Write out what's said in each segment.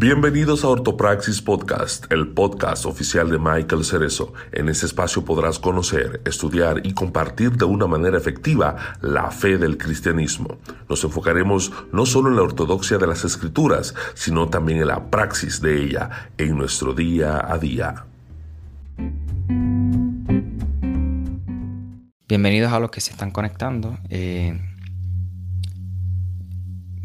Bienvenidos a Ortopraxis Podcast, el podcast oficial de Michael Cerezo. En este espacio podrás conocer, estudiar y compartir de una manera efectiva la fe del cristianismo. Nos enfocaremos no solo en la ortodoxia de las escrituras, sino también en la praxis de ella en nuestro día a día. Bienvenidos a los que se están conectando. Eh,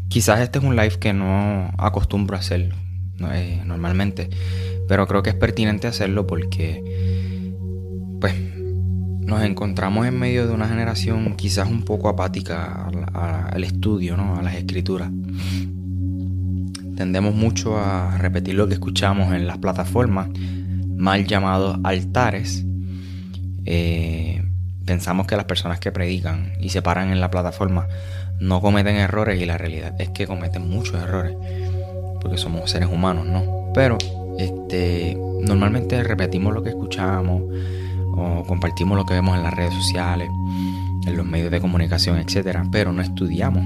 quizás este es un live que no acostumbro a hacer eh, normalmente, pero creo que es pertinente hacerlo porque, pues, nos encontramos en medio de una generación quizás un poco apática al, estudio, ¿no? a las escrituras. Tendemos mucho a repetir lo que escuchamos en las plataformas, mal llamados altares. Eh, pensamos que las personas que predican y se paran en la plataforma no cometen errores y la realidad es que cometen muchos errores porque somos seres humanos, ¿no? Pero este, normalmente repetimos lo que escuchamos o compartimos lo que vemos en las redes sociales, en los medios de comunicación, etcétera, pero no estudiamos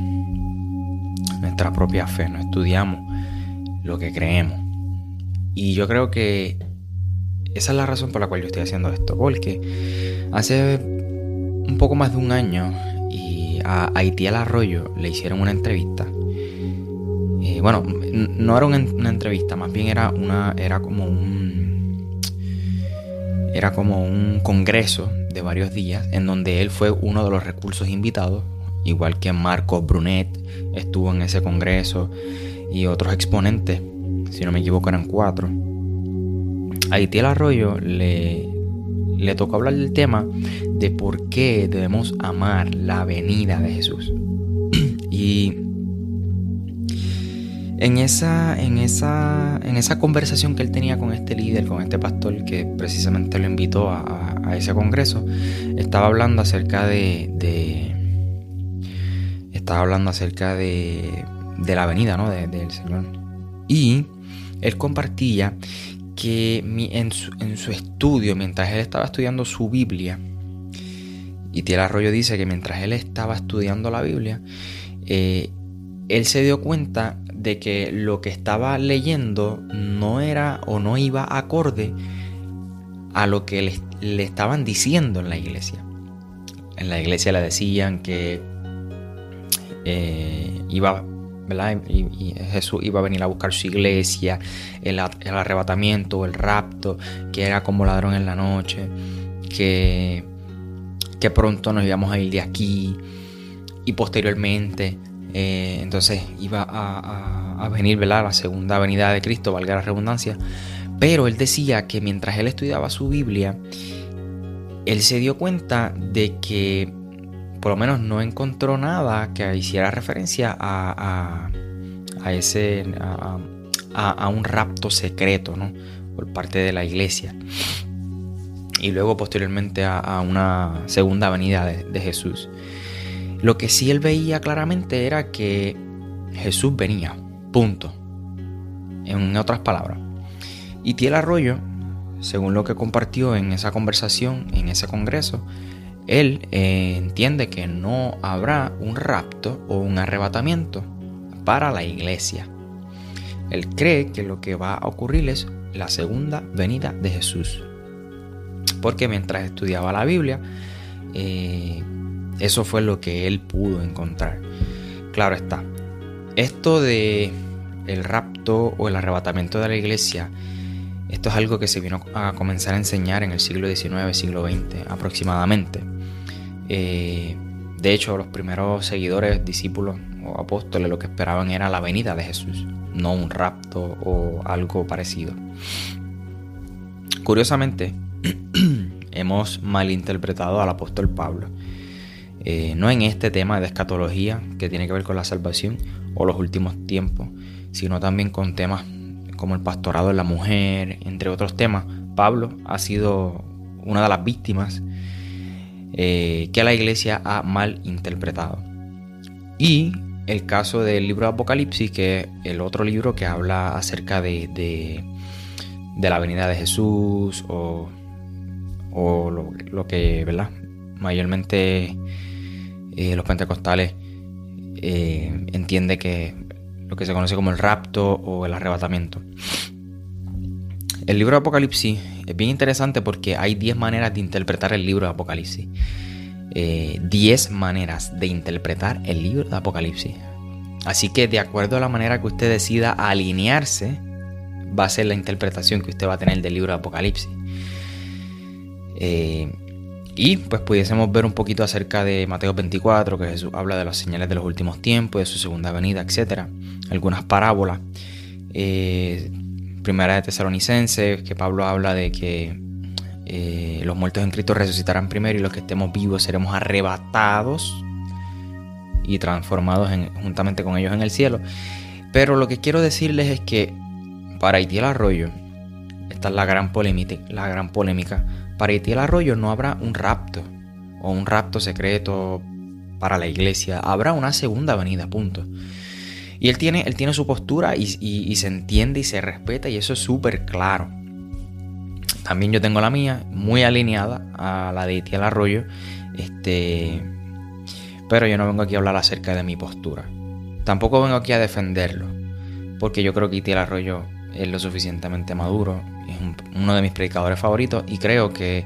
nuestra propia fe, no estudiamos lo que creemos. Y yo creo que esa es la razón por la cual yo estoy haciendo esto, porque hace un poco más de un año y a Haití al Arroyo le hicieron una entrevista. Eh, bueno, no era una, entrevista, más bien era una. era como un. Era como un congreso de varios días en donde él fue uno de los recursos invitados, igual que Marco Brunet estuvo en ese congreso y otros exponentes, si no me equivoco eran cuatro. Haití el Arroyo le, le tocó hablar del tema de por qué debemos amar la venida de Jesús. y en esa, en, esa, en esa conversación que él tenía con este líder, con este pastor que precisamente lo invitó a, ese congreso, estaba hablando acerca de, estaba hablando acerca de, de la venida ¿no? del Señor. Y él compartía que en su, en su estudio, mientras él estaba estudiando su Biblia, y Tiel Arroyo dice que mientras él estaba estudiando la Biblia, eh, él se dio cuenta de que lo que estaba leyendo no era o no iba acorde a lo que le, le estaban diciendo en la iglesia. En la iglesia le decían que eh, iba y, Jesús iba a venir a buscar su iglesia, el, arrebatamiento, el rapto, que era como ladrón en la noche, que, que pronto nos íbamos a ir de aquí y posteriormente eh, entonces iba a, venir la segunda venida de Cristo, valga la redundancia. Pero él decía que mientras él estudiaba su Biblia, él se dio cuenta de que por lo menos no encontró nada que hiciera referencia a, ese a, un rapto secreto ¿no? por parte de la iglesia y luego posteriormente a, una segunda venida de, Jesús. Lo que sí él veía claramente era que Jesús venía, punto. En otras palabras. Y Tiel Arroyo, según lo que compartió en esa conversación, en ese congreso, él eh, entiende que no habrá un rapto o un arrebatamiento para la iglesia. Él cree que lo que va a ocurrir es la segunda venida de Jesús. Porque mientras estudiaba la Biblia, eh, eso fue lo que él pudo encontrar. Claro está. Esto de el rapto o el arrebatamiento de la iglesia, esto es algo que se vino a comenzar a enseñar en el siglo XIX, siglo XX aproximadamente. Eh, de hecho, los primeros seguidores, discípulos o apóstoles lo que esperaban era la venida de Jesús, no un rapto o algo parecido. Curiosamente, hemos malinterpretado al apóstol Pablo, eh, no en este tema de escatología que tiene que ver con la salvación o los últimos tiempos, sino también con temas como el pastorado de la mujer, entre otros temas. Pablo ha sido una de las víctimas eh, que la iglesia ha mal interpretado. Y el caso del libro de Apocalipsis, que es el otro libro que habla acerca de, de, la venida de Jesús o, o lo, que, ¿verdad? Mayormente eh, los pentecostales eh, entiende que lo que se conoce como el rapto o el arrebatamiento. El libro de Apocalipsis es bien interesante porque hay 10 maneras de interpretar el libro de Apocalipsis. 10 eh, maneras de interpretar el libro de Apocalipsis. Así que de acuerdo a la manera que usted decida alinearse, va a ser la interpretación que usted va a tener del libro de Apocalipsis. Eh, y pues pudiésemos ver un poquito acerca de Mateo 24, que Jesús habla de las señales de los últimos tiempos, de su segunda venida, etc. Algunas parábolas. Eh, primera de Tesalonicenses, que Pablo habla de que eh, los muertos en Cristo resucitarán primero y los que estemos vivos seremos arrebatados y transformados juntamente con ellos en el cielo. Pero lo que quiero decirles es que para Haití el Arroyo, esta es la gran polémica, la gran polémica, para Haití el Arroyo no habrá un rapto o un rapto secreto para la iglesia, habrá una segunda venida, punto. Y él tiene, él tiene su postura y, se entiende y se respeta y eso es súper claro. También yo tengo la mía, muy alineada a la de Itiel Arroyo. Este, pero yo no vengo aquí a hablar acerca de mi postura. Tampoco vengo aquí a defenderlo. Porque yo creo que Itiel Arroyo es lo suficientemente maduro. Es uno de mis predicadores favoritos. Y creo que,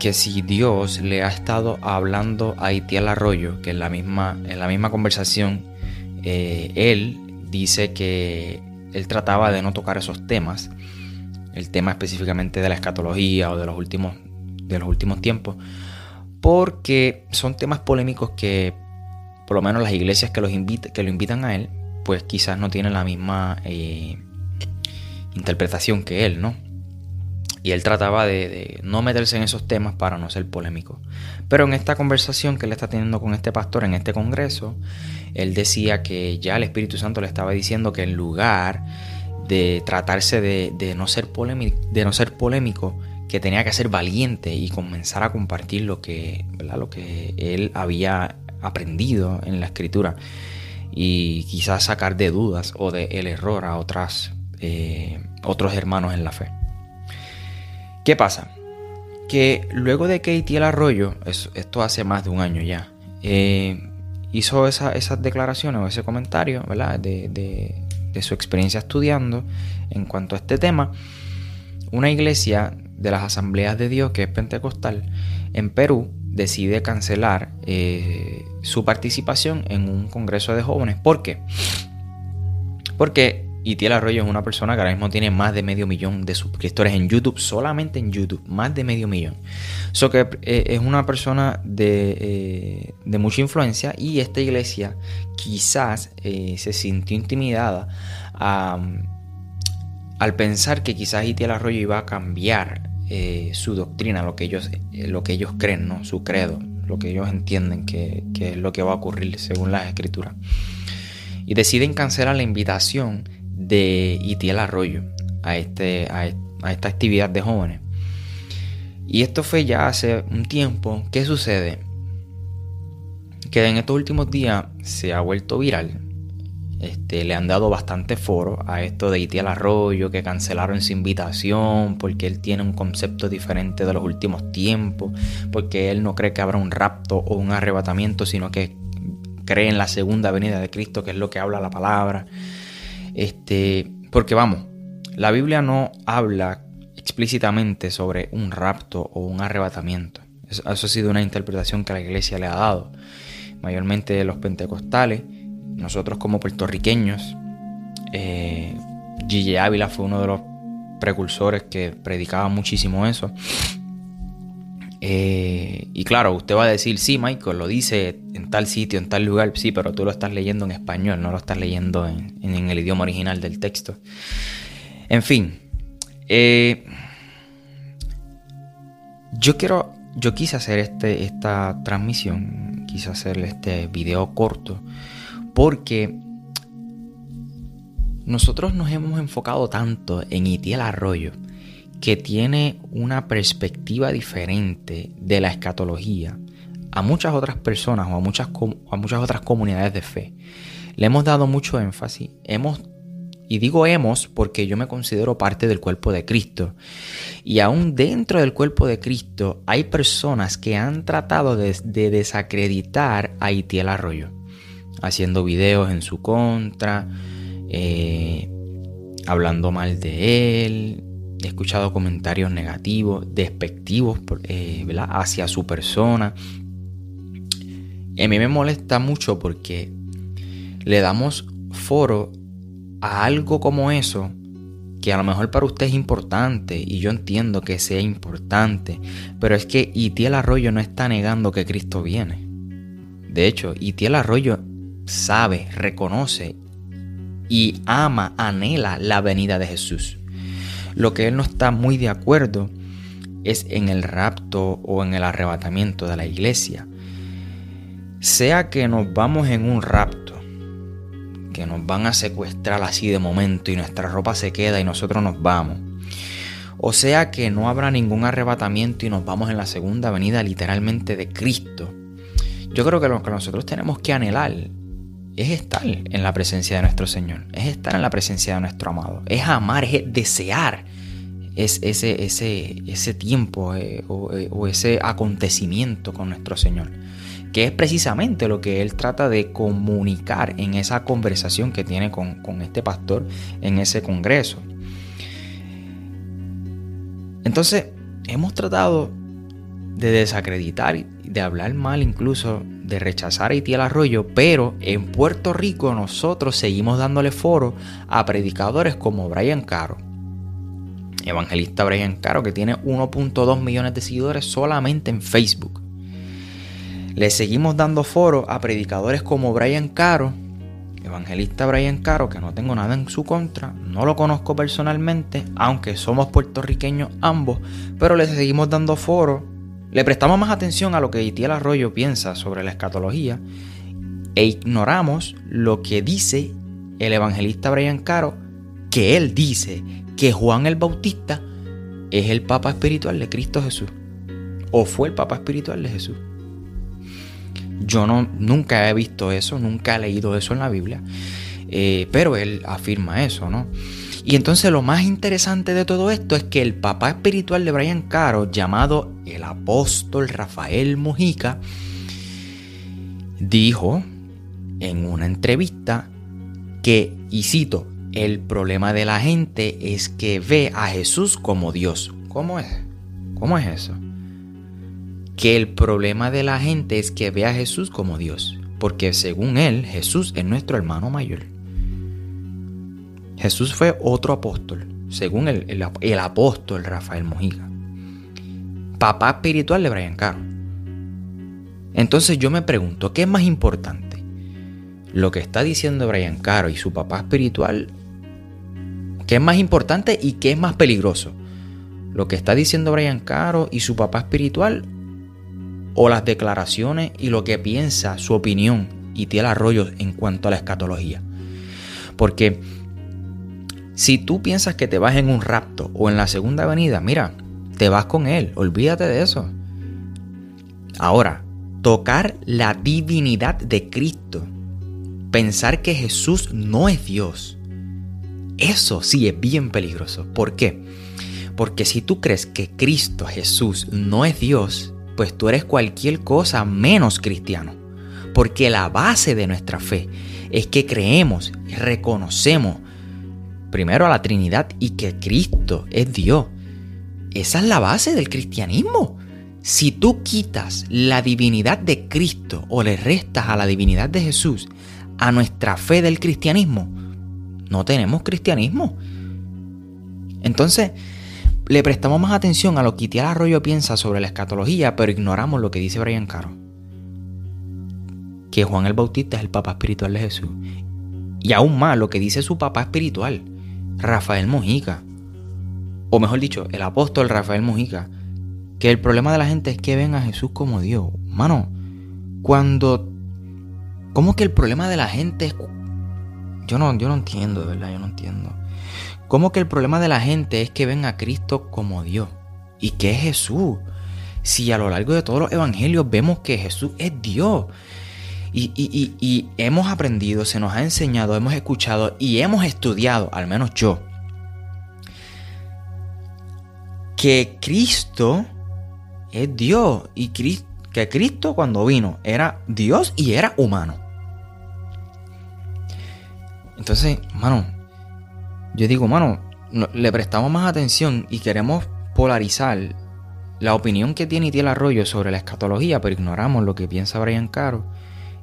que si Dios le ha estado hablando a Itiel Arroyo, que en la misma, en la misma conversación eh, él dice que él trataba de no tocar esos temas, el tema específicamente de la escatología o de los últimos, de los últimos tiempos, porque son temas polémicos que por lo menos las iglesias que, los que lo invitan a él, pues quizás no tienen la misma eh, interpretación que él, ¿no? Y él trataba de, no meterse en esos temas para no ser polémico. Pero en esta conversación que él está teniendo con este pastor en este congreso, él decía que ya el Espíritu Santo le estaba diciendo que en lugar de tratarse de, no, ser polémico, de no ser polémico, que tenía que ser valiente y comenzar a compartir lo que, lo que él había aprendido en la escritura y quizás sacar de dudas o de el error a otras, eh, otros hermanos en la fe. ¿Qué pasa? Que luego de que Itiel Arroyo, esto hace más de un año ya, eh, hizo esas declaraciones o ese comentario. De, su experiencia estudiando en cuanto a este tema, una iglesia de las asambleas de Dios, que es pentecostal, en Perú, decide cancelar eh, su participación en un congreso de jóvenes. ¿Por qué? Porque y Tiel Arroyo es una persona que ahora mismo tiene más de medio millón de suscriptores en YouTube, solamente en YouTube, más de medio millón. So que eh, es una persona eh, de, mucha influencia y esta iglesia quizás eh, se sintió intimidada al pensar que quizás Itiel Arroyo iba a cambiar su doctrina, lo que ellos, lo que ellos creen, ¿no? su credo, lo que ellos entienden que, que es lo que va a ocurrir según las escrituras. Y deciden cancelar la invitación de Itiel Arroyo a, este, a, esta actividad de jóvenes. Y esto fue ya hace un tiempo. ¿Qué sucede? Que en estos últimos días se ha vuelto viral. Este, le han dado bastante foro a esto de Itiel Arroyo, que cancelaron su invitación porque él tiene un concepto diferente de los últimos tiempos, porque él no cree que habrá un rapto o un arrebatamiento, sino que cree en la segunda venida de Cristo, que es lo que habla la palabra. Este, porque vamos, la Biblia no habla explícitamente sobre un rapto o un arrebatamiento. Eso, ha sido una interpretación que la iglesia le ha dado. Mayormente los pentecostales, nosotros como puertorriqueños, eh, Gigi Ávila fue uno de los precursores que predicaba muchísimo eso. Eh, y claro, usted va a decir, sí, Michael, lo dice en tal sitio, en tal lugar, sí, pero tú lo estás leyendo en español, no lo estás leyendo en, el idioma original del texto. En fin, eh, yo quiero, yo quise hacer este, esta transmisión, quise hacer este video corto, porque nosotros nos hemos enfocado tanto en Itiel Arroyo, que tiene una perspectiva diferente de la escatología a muchas otras personas o a muchas, a muchas otras comunidades de fe. Le hemos dado mucho énfasis, hemos, y digo hemos porque yo me considero parte del cuerpo de Cristo, y aún dentro del cuerpo de Cristo hay personas que han tratado de, desacreditar a Itiel Arroyo. haciendo videos en su contra, eh, hablando mal de él. He escuchado comentarios negativos, despectivos eh, hacia su persona. a mí me molesta mucho porque le damos foro a algo como eso que a lo mejor para usted es importante y yo entiendo que sea importante, pero es que Itiel Arroyo no está negando que Cristo viene. De hecho, Itiel Arroyo sabe, reconoce y ama, anhela la venida de Jesús. Lo que él no está muy de acuerdo es en el rapto o en el arrebatamiento de la iglesia. Sea que nos vamos en un rapto, que nos van a secuestrar así de momento y nuestra ropa se queda y nosotros nos vamos. O sea que no habrá ningún arrebatamiento y nos vamos en la segunda venida literalmente de Cristo. Yo creo que lo que nosotros tenemos que anhelar es estar en la presencia de nuestro Señor, es estar en la presencia de nuestro amado, es amar, es desear es ese, ese, ese tiempo eh, eh, o, ese acontecimiento con nuestro Señor, que es precisamente lo que Él trata de comunicar en esa conversación que tiene con, con este pastor en ese congreso. Entonces, hemos tratado de desacreditar, de hablar mal incluso, de rechazar a Itiel Arroyo, pero en Puerto Rico nosotros seguimos dándole foro a predicadores como Brian Caro, evangelista Brian Caro, que tiene 1.2 millones de seguidores solamente en Facebook. Le seguimos dando foro a predicadores como Brian Caro, evangelista Brian Caro, que no tengo nada en su contra, no lo conozco personalmente, aunque somos puertorriqueños ambos, pero le seguimos dando foro, le prestamos más atención a lo que Itiel Arroyo piensa sobre la escatología e ignoramos lo que dice el evangelista Brian Caro, que él dice que Juan el Bautista es el Papa espiritual de Cristo Jesús. O fue el Papa espiritual de Jesús. Yo no, nunca he visto eso, nunca he leído eso en la Biblia. Eh, pero él afirma eso, ¿no? Y entonces lo más interesante de todo esto es que el papá espiritual de Brian Caro, llamado el apóstol Rafael Mujica, dijo en una entrevista que, y cito, el problema de la gente es que ve a Jesús como Dios. ¿Cómo es? ¿Cómo es eso? Que el problema de la gente es que ve a Jesús como Dios. Porque según él, Jesús es nuestro hermano mayor. Jesús fue otro apóstol, según el, el, apóstol Rafael Mojica. Papá espiritual de Brian Caro. Entonces yo me pregunto, ¿qué es más importante? ¿Lo que está diciendo Brian Caro y su papá espiritual ¿Qué es más importante y qué es más peligroso? ¿Lo que está diciendo Brian Caro y su papá espiritual? ¿O las declaraciones y lo que piensa, su opinión y tiene Arroyo en cuanto a la escatología? Porque si tú piensas que te vas en un rapto o en la segunda venida, mira, te vas con él, olvídate de eso. Ahora, tocar la divinidad de Cristo, pensar que Jesús no es Dios, eso sí es bien peligroso. ¿Por qué? Porque si tú crees que Cristo Jesús no es Dios, pues tú eres cualquier cosa menos cristiano. Porque la base de nuestra fe es que creemos reconocemos primero a la Trinidad y que Cristo es Dios. Esa es la base del cristianismo. Si tú quitas la divinidad de Cristo o le restas a la divinidad de Jesús a nuestra fe del cristianismo, no tenemos cristianismo. Entonces, le prestamos más atención a lo que Itiel Arroyo piensa sobre la escatología, pero ignoramos lo que dice Brian Caro. Que Juan el Bautista es el papá espiritual de Jesús. Y aún más lo que dice su papá espiritual, Rafael Mujica. O mejor dicho, el apóstol Rafael Mujica. Que el problema de la gente es que ven a Jesús como Dios. Mano, cuando... ¿Cómo que el problema de la gente es yo no, yo no entiendo, de verdad, yo no entiendo. ¿Cómo que el problema de la gente es que ven a Cristo como Dios? ¿Y qué es Jesús? Si a lo largo de todos los evangelios vemos que Jesús es Dios. Y, hemos aprendido, se nos ha enseñado, hemos escuchado y hemos estudiado, al menos yo, que Cristo es Dios y que Cristo cuando vino era Dios y era humano. Entonces, mano, yo digo, mano, le prestamos más atención y queremos polarizar la opinión que tiene Itiel Arroyo sobre la escatología, pero ignoramos lo que piensa Brian Caro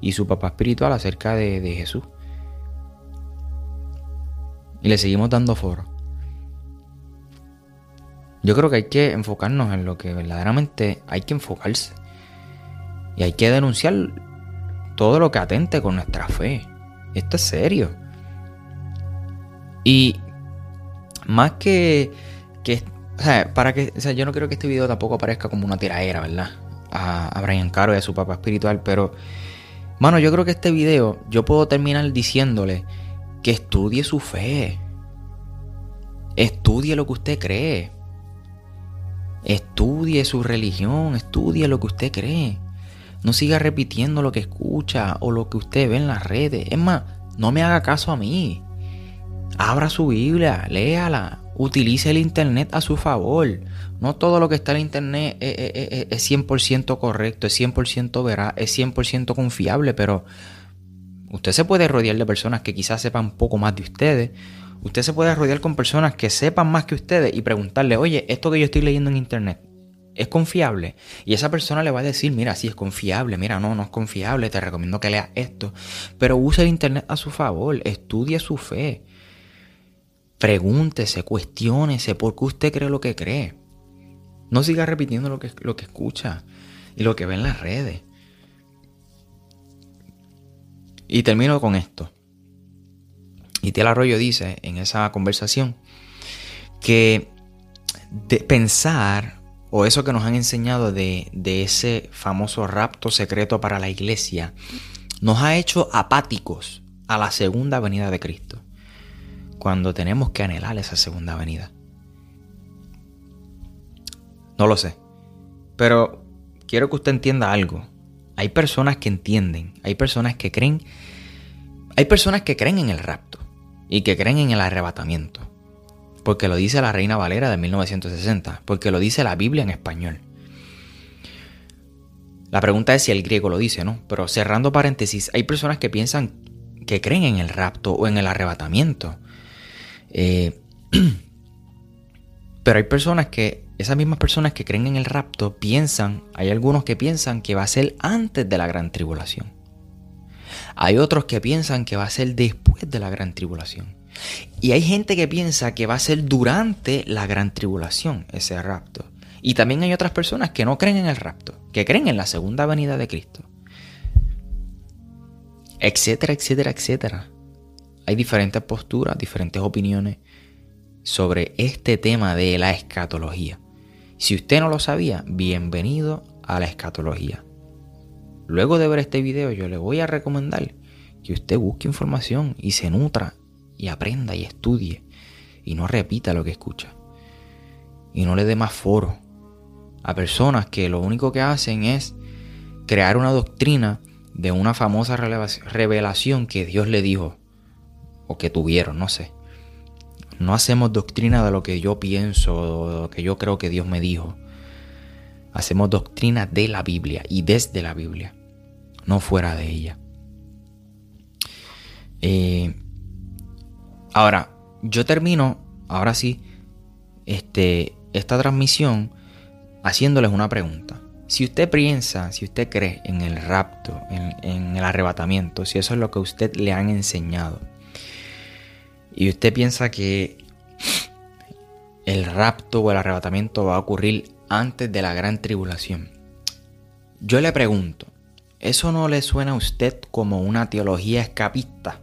y su papá espiritual acerca de, de Jesús. Y le seguimos dando foro. Yo creo que hay que enfocarnos en lo que verdaderamente hay que enfocarse. Y hay que denunciar todo lo que atente con nuestra fe. Esto es serio. Y más que, que o sea, para que, o sea, yo no quiero que este video tampoco parezca como una tiraera, ¿verdad? A, a Brian Caro y a su papá espiritual, pero, mano, yo creo que este video yo puedo terminar diciéndole que estudie su fe. Estudie lo que usted cree. Estudie su religión, estudie lo que usted cree. No siga repitiendo lo que escucha o lo que usted ve en las redes. Es más, no me haga caso a mí. Abra su Biblia, léala, utilice el Internet a su favor. No todo lo que está en Internet es, 100% correcto, es 100% veraz, es 100% confiable, pero usted se puede rodear de personas que quizás sepan un poco más de ustedes Usted se puede rodear con personas que sepan más que ustedes y preguntarle, oye, esto que yo estoy leyendo en internet, ¿es confiable? Y esa persona le va a decir, mira, sí es confiable, mira, no, no es confiable, te recomiendo que leas esto. Pero use el internet a su favor, estudie su fe. Pregúntese, cuestiónese por qué usted cree lo que cree. No siga repitiendo lo que, lo que escucha y lo que ve en las redes. Y termino con esto. Y Tiel Arroyo dice en esa conversación que de pensar, o eso que nos han enseñado de, de ese famoso rapto secreto para la iglesia, nos ha hecho apáticos a la segunda venida de Cristo, cuando tenemos que anhelar esa segunda venida. No lo sé, pero quiero que usted entienda algo. Hay personas que entienden, hay personas que creen, hay personas que creen en el rapto y que creen en el arrebatamiento. Porque lo dice la Reina Valera de 1960, porque lo dice la Biblia en español. La pregunta es si el griego lo dice, ¿no? Pero cerrando paréntesis, hay personas que piensan que creen en el rapto o en el arrebatamiento. Eh, pero hay personas que, esas mismas personas que creen en el rapto, piensan, hay algunos que piensan que va a ser antes de la gran tribulación. Hay otros que piensan que va a ser después de la gran tribulación. Y hay gente que piensa que va a ser durante la gran tribulación ese rapto. Y también hay otras personas que no creen en el rapto, que creen en la segunda venida de Cristo. Etcétera, etcétera, etcétera. Hay diferentes posturas, diferentes opiniones sobre este tema de la escatología. Si usted no lo sabía, bienvenido a la escatología. Luego de ver este video yo le voy a recomendar que usted busque información y se nutra y aprenda y estudie y no repita lo que escucha. Y no le dé más foro a personas que lo único que hacen es crear una doctrina de una famosa revelación que Dios le dijo o que tuvieron, no sé. No hacemos doctrina de lo que yo pienso o de lo que yo creo que Dios me dijo. Hacemos doctrina de la Biblia y desde la Biblia, no fuera de ella. Eh, ahora, yo termino, ahora sí, este, esta transmisión haciéndoles una pregunta. Si usted piensa, si usted cree en el rapto, en, el arrebatamiento, si eso es lo que usted le han enseñado, y usted piensa que el rapto o el arrebatamiento va a ocurrir antes de la gran tribulación. Yo le pregunto, ¿eso no le suena a usted como una teología escapista?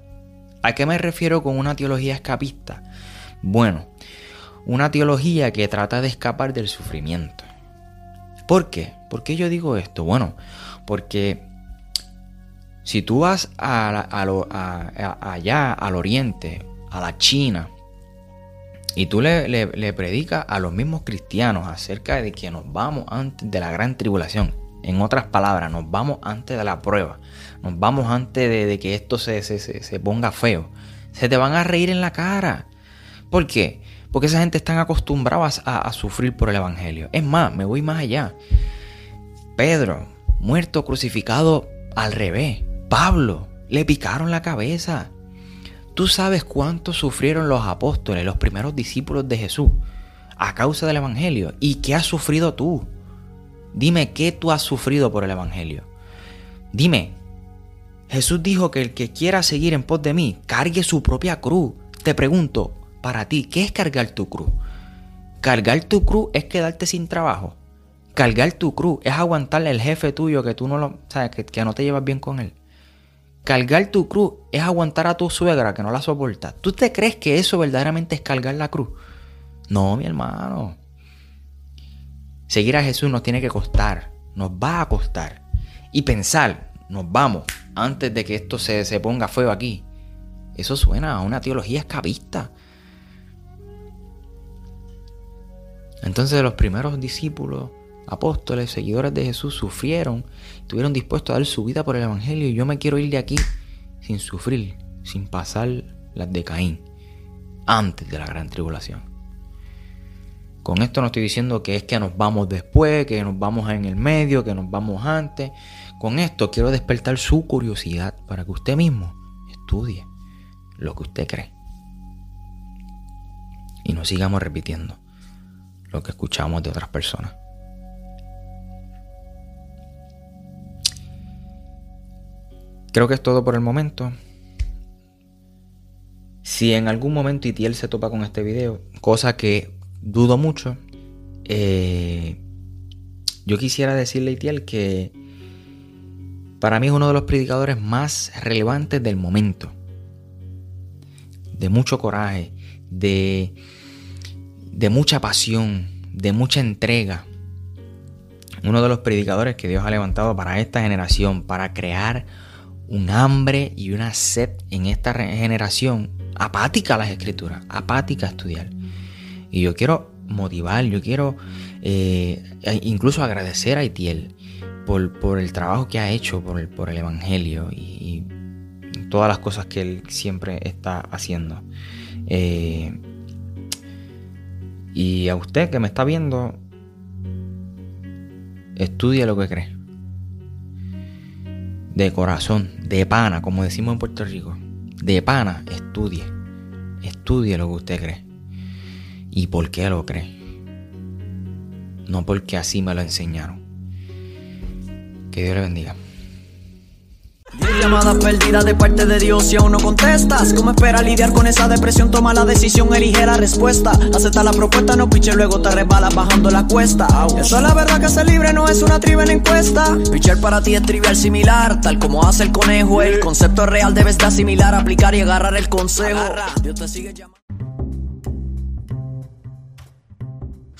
¿A qué me refiero con una teología escapista? Bueno, una teología que trata de escapar del sufrimiento. ¿Por qué? ¿Por qué yo digo esto? Bueno, porque si tú vas allá al oriente, a la China, y tú le, le, predicas a los mismos cristianos acerca de que nos vamos antes de la gran tribulación. En otras palabras, nos vamos antes de la prueba. Nos vamos antes de, que esto se, se, ponga feo. Se te van a reír en la cara. ¿Por qué? Porque esa gente están acostumbradas a, a sufrir por el Evangelio. Es más, me voy más allá. Pedro, muerto, crucificado al revés. Pablo, le picaron la cabeza. Tú sabes cuánto sufrieron los apóstoles, los primeros discípulos de Jesús, a causa del Evangelio. ¿Y qué has sufrido tú? Dime qué tú has sufrido por el Evangelio. Dime, Jesús dijo que el que quiera seguir en pos de mí, cargue su propia cruz. Te pregunto, para ti, ¿qué es cargar tu cruz? Cargar tu cruz es quedarte sin trabajo. Cargar tu cruz es aguantarle al jefe tuyo que tú no lo, sabes, que no te llevas bien con él. Cargar tu cruz es aguantar a tu suegra que no la soporta. ¿Tú te crees que eso verdaderamente es cargar la cruz? No, mi hermano. Seguir a Jesús nos tiene que costar, nos va a costar. Y pensar, nos vamos, antes de que esto se, se ponga feo aquí. Eso suena a una teología escapista. Entonces los primeros discípulos, apóstoles, seguidores de Jesús sufrieron, estuvieron dispuestos a dar su vida por el Evangelio y yo me quiero ir de aquí sin sufrir, sin pasar las de Caín, antes de la gran tribulación. Con esto no estoy diciendo que es que nos vamos después, que nos vamos en el medio, que nos vamos antes. Con esto quiero despertar su curiosidad para que usted mismo estudie lo que usted cree. Y no sigamos repitiendo lo que escuchamos de otras personas. Creo que es todo por el momento. Si en algún momento Itiel se topa con este video, cosa que dudo mucho, eh, yo quisiera decirle a Itiel que para mí es uno de los predicadores más relevantes del momento. De mucho coraje, de, de mucha pasión, de mucha entrega. Uno de los predicadores que Dios ha levantado para esta generación, para crear un hambre y una sed en esta generación apática a las escrituras, apática a estudiar. Y yo quiero motivar, yo quiero eh, incluso agradecer a Itiel por, el trabajo que ha hecho, por el, por el Evangelio y, todas las cosas que él siempre está haciendo. Eh, y a usted que me está viendo, estudie lo que cree de corazón, de pana, como decimos en Puerto Rico. De pana, estudie. Estudie lo que usted cree. ¿Y por qué lo cree? No porque así me lo enseñaron. Que Dios le bendiga. Llamadas perdidas de parte de Dios y aún no contestas. ¿Cómo espera lidiar con esa depresión? Toma la decisión, elige la respuesta. Acepta la propuesta, no piche, luego te resbalas bajando la cuesta. Eso es la verdad que ser libre no es una trivial encuesta. Pichar para ti es trivial similar, tal como hace el conejo. El concepto real debes de asimilar, aplicar y agarrar el consejo. Dios te sigue llamando.